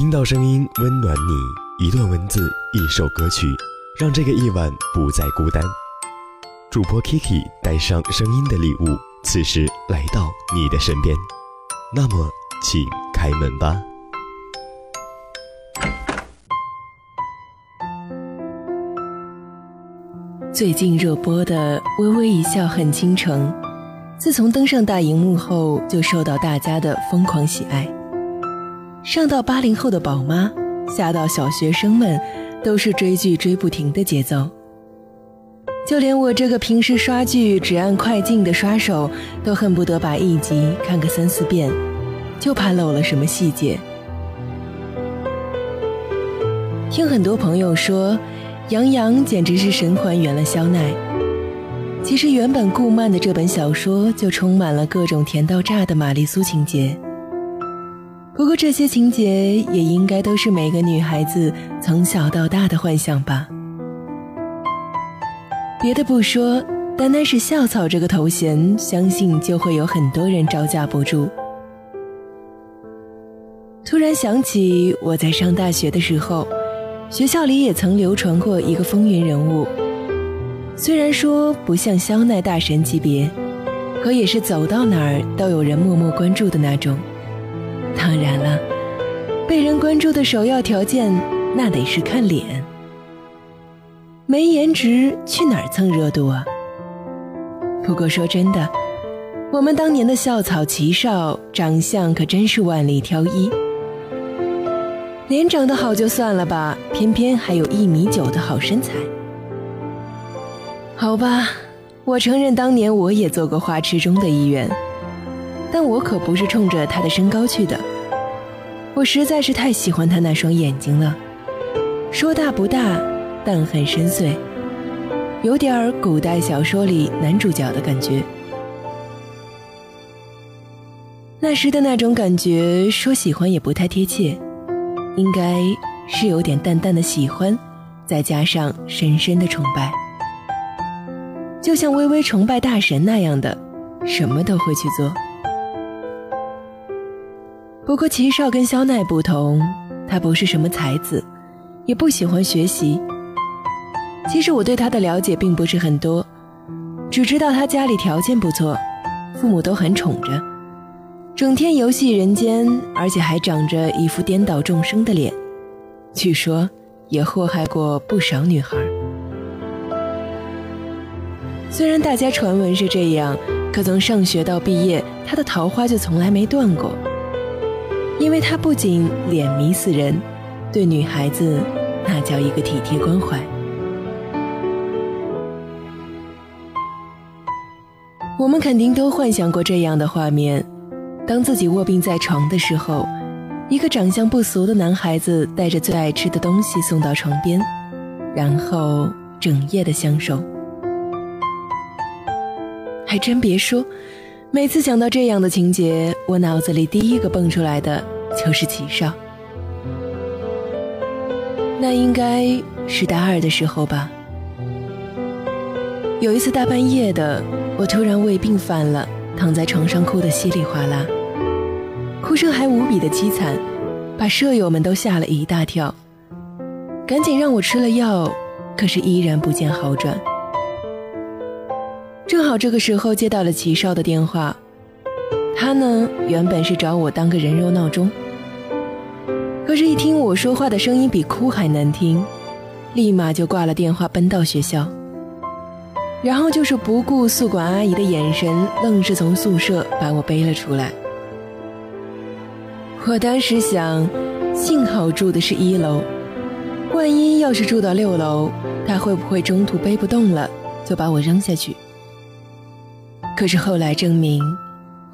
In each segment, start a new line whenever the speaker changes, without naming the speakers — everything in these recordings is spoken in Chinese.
听到声音温暖你，一段文字，一首歌曲，让这个夜晚不再孤单。主播 Kiki 带上声音的礼物，此时来到你的身边。那么，请开门吧。
最近热播的《微微一笑很倾城》，自从登上大荧幕后，就受到大家的疯狂喜爱。上到八零后的宝妈，下到小学生们，都是追剧追不停的节奏。就连我这个平时刷剧只按快进的刷手，都恨不得把一集看个三四遍，就怕漏了什么细节。听很多朋友说，杨洋简直是神还原了肖奈。其实原本顾漫的这本小说就充满了各种甜到炸的玛丽苏情节。不过这些情节也应该都是每个女孩子从小到大的幻想吧。别的不说，单单是校草这个头衔，相信就会有很多人招架不住。突然想起我在上大学的时候，学校里也曾流传过一个风云人物。虽然说不像肖奈大神级别，可也是走到哪儿都有人默默关注的那种。当然了，被人关注的首要条件，那得是看脸。没颜值去哪儿蹭热度啊？不过说真的，我们当年的校草齐少，长相可真是万里挑一。脸长得好就算了吧，偏偏还有一米九的好身材。好吧，我承认当年我也做过花痴中的一员。但我可不是冲着他的身高去的，我实在是太喜欢他那双眼睛了，说大不大，但很深邃，有点儿古代小说里男主角的感觉。那时的那种感觉，说喜欢也不太贴切，应该是有点淡淡的喜欢，再加上深深的崇拜，就像微微崇拜大神那样的，什么都会去做。不过齐少跟肖奈不同，他不是什么才子，也不喜欢学习。其实我对他的了解并不是很多，只知道他家里条件不错，父母都很宠着，整天游戏人间，而且还长着一副颠倒众生的脸，据说也祸害过不少女孩。虽然大家传闻是这样，可从上学到毕业，他的桃花就从来没断过。因为他不仅脸迷死人，对女孩子那叫一个体贴关怀。我们肯定都幻想过这样的画面：当自己卧病在床的时候，一个长相不俗的男孩子带着最爱吃的东西送到床边，然后整夜的相守。还真别说。每次想到这样的情节，我脑子里第一个蹦出来的就是齐少。那应该是大二的时候吧。有一次大半夜的，我突然胃病犯了，躺在床上哭得稀里哗啦，哭声还无比的凄惨，把舍友们都吓了一大跳。赶紧让我吃了药，可是依然不见好转。好这个时候接到了齐少的电话，他呢原本是找我当个人肉闹钟，可是，一听我说话的声音比哭还难听，立马就挂了电话，奔到学校，然后就是不顾宿管阿姨的眼神，愣是从宿舍把我背了出来。我当时想，幸好住的是一楼，万一要是住到六楼，他会不会中途背不动了，就把我扔下去？可是后来证明，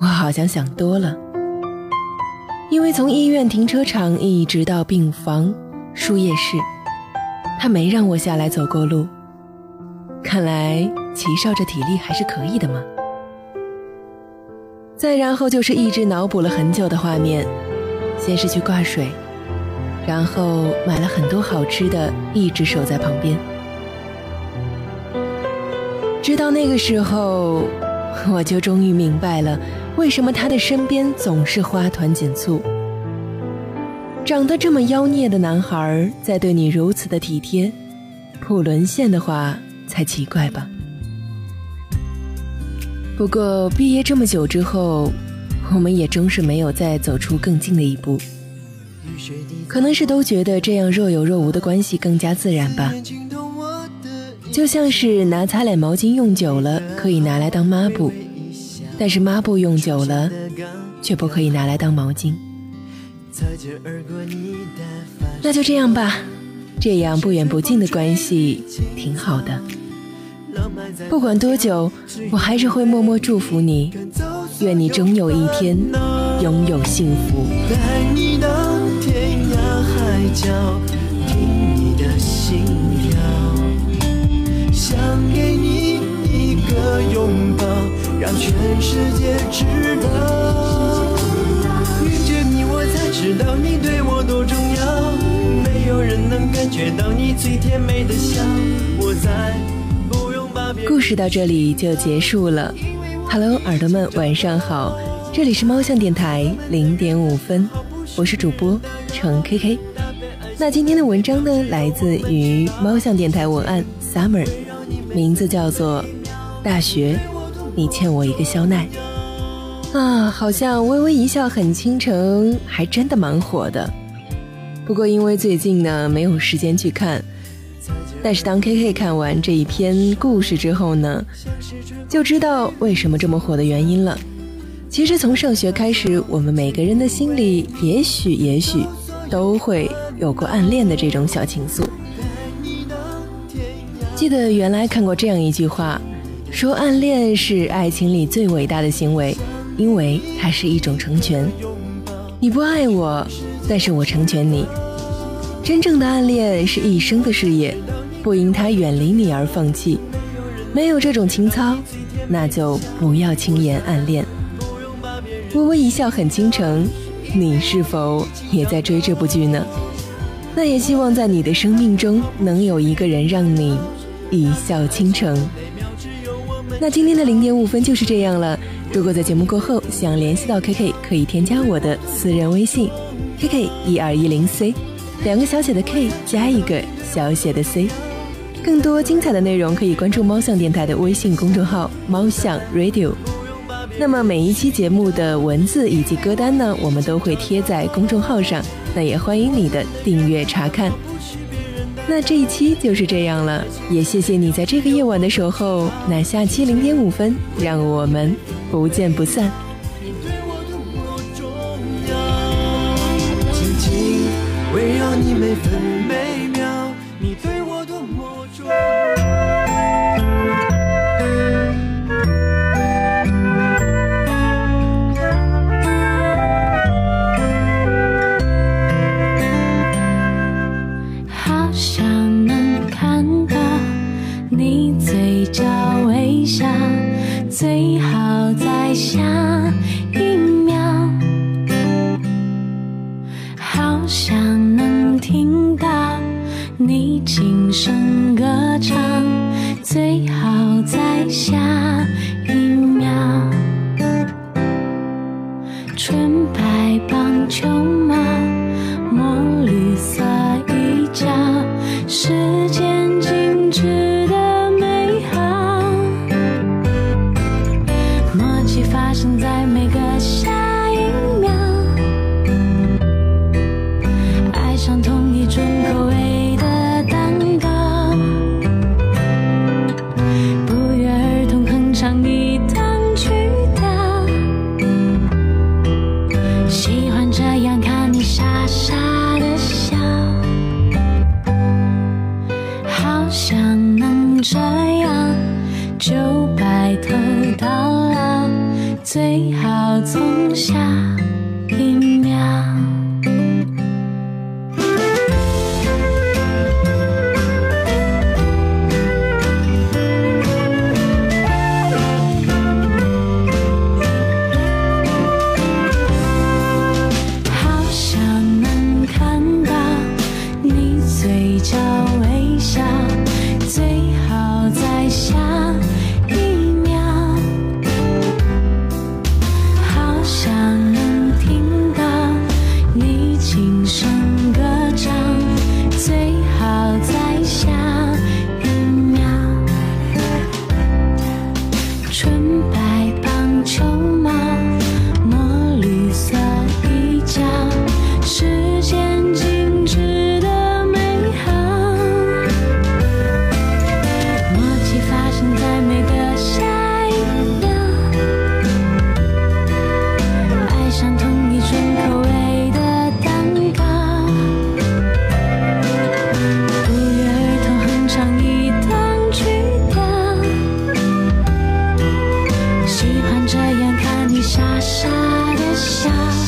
我好像想多了。因为从医院停车场一直到病房、输液室，他没让我下来走过路。看来齐少这体力还是可以的嘛。再然后就是一直脑补了很久的画面，先是去挂水，然后买了很多好吃的，一直守在旁边，直到那个时候。我就终于明白了，为什么他的身边总是花团锦簇。长得这么妖孽的男孩，在对你如此的体贴，不沦陷的话才奇怪吧。不过毕业这么久之后，我们也终是没有再走出更近的一步。可能是都觉得这样若有若无的关系更加自然吧。就像是拿擦脸毛巾用久了可以拿来当抹布，但是抹布用久了却不可以拿来当毛巾。那就这样吧，这样不远不近的关系挺好的。不管多久，我还是会默默祝福你，愿你终有一天拥有幸福。带你到天涯海角，听你的心跳，想给你一个拥抱，让全世界知道。遇见你，我才知道你对我多重要，没有人能感觉到你最甜美的笑。我在。故事到这里就结束了。Hello，耳朵们，晚上好，这里是猫巷电台零点五分，我是主播程 KK。那今天的文章呢，来自于猫巷电台文案 Summer，名字叫做《大学》，你欠我一个肖奈。啊，好像微微一笑很倾城，还真的蛮火的。不过因为最近呢，没有时间去看。但是当 K K 看完这一篇故事之后呢，就知道为什么这么火的原因了。其实从上学开始，我们每个人的心里也许也许都会有过暗恋的这种小情愫。记得原来看过这样一句话，说暗恋是爱情里最伟大的行为，因为它是一种成全。你不爱我，但是我成全你。真正的暗恋是一生的事业。不因他远离你而放弃，没有这种情操，那就不要轻言暗恋。微微一笑很倾城，你是否也在追这部剧呢？那也希望在你的生命中能有一个人让你一笑倾城。那今天的零点五分就是这样了。如果在节目过后想联系到 KK，可以添加我的私人微信 KK 一二一零 C，两个小写的 K 加一个小写的 C。更多精彩的内容可以关注猫巷电台的微信公众号“猫巷 Radio”。那么每一期节目的文字以及歌单呢，我们都会贴在公众号上，那也欢迎你的订阅查看。那这一期就是这样了，也谢谢你在这个夜晚的守候。那下期零点五分，让我们不见不散。紧紧围绕你每分
好想能听到你轻声歌唱最好在下傻傻的笑